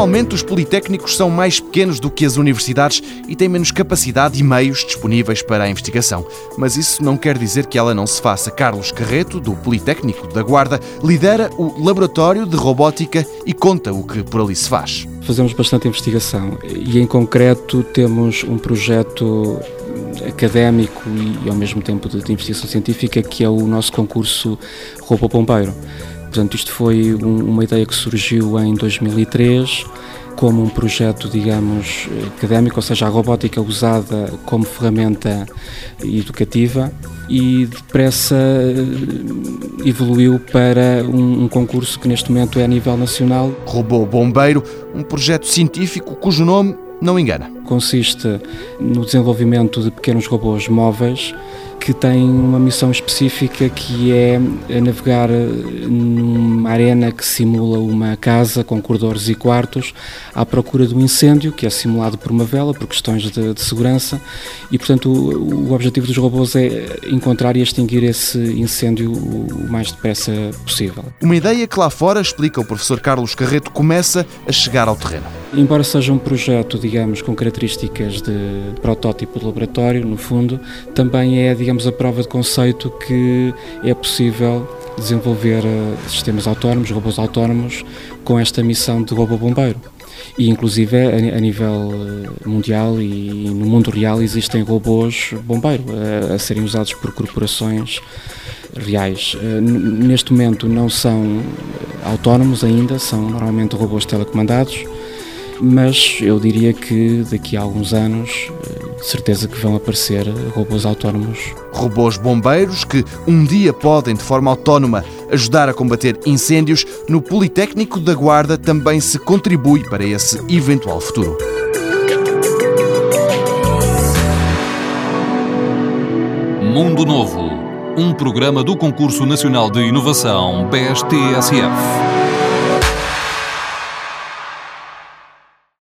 Normalmente, os politécnicos são mais pequenos do que as universidades e têm menos capacidade e meios disponíveis para a investigação. Mas isso não quer dizer que ela não se faça. Carlos Carreto, do Politécnico da Guarda, lidera o Laboratório de Robótica e conta o que por ali se faz. Fazemos bastante investigação e, em concreto, temos um projeto académico e, ao mesmo tempo, de, investigação científica, que é o nosso concurso Robô Bombeiro. Portanto, isto foi um, uma ideia que surgiu em 2003 como um projeto, digamos, académico, ou seja, a robótica usada como ferramenta educativa e depressa eh, evoluiu para um, um, concurso que neste momento é a nível nacional. Robô Bombeiro, um projeto científico cujo nome não engana. Consiste no desenvolvimento de pequenos robôs móveis que tem uma missão específica que é navegar numa arena que simula uma casa com corredores e quartos à procura do incêndio, que é simulado por uma vela, por questões de, de segurança, e portanto o, o, objetivo dos robôs é encontrar e extinguir esse incêndio o mais depressa possível. Uma ideia que lá fora, explica o professor Carlos Carreto, começa a chegar ao terreno. Embora seja um projeto, digamos, com características de protótipo de laboratório, no fundo, também é, digamos, a prova de conceito que é possível desenvolver eh, sistemas autónomos, robôs autónomos, com esta missão de robô bombeiro. E, inclusive, a, nível eh, mundial e no mundo real existem robôs bombeiro a, a serem usados por corporações reais. Eh, neste momento não são autónomos ainda, são normalmente robôs telecomandados mas eu diria que daqui a alguns anos, eh, de certeza que vão aparecer robôs autónomos. Robôs bombeiros que um dia podem, de forma autónoma, ajudar a combater incêndios. No Politécnico da Guarda também se contribui para esse eventual futuro. Mundo Novo, um programa do Concurso Nacional de Inovação BSTSF.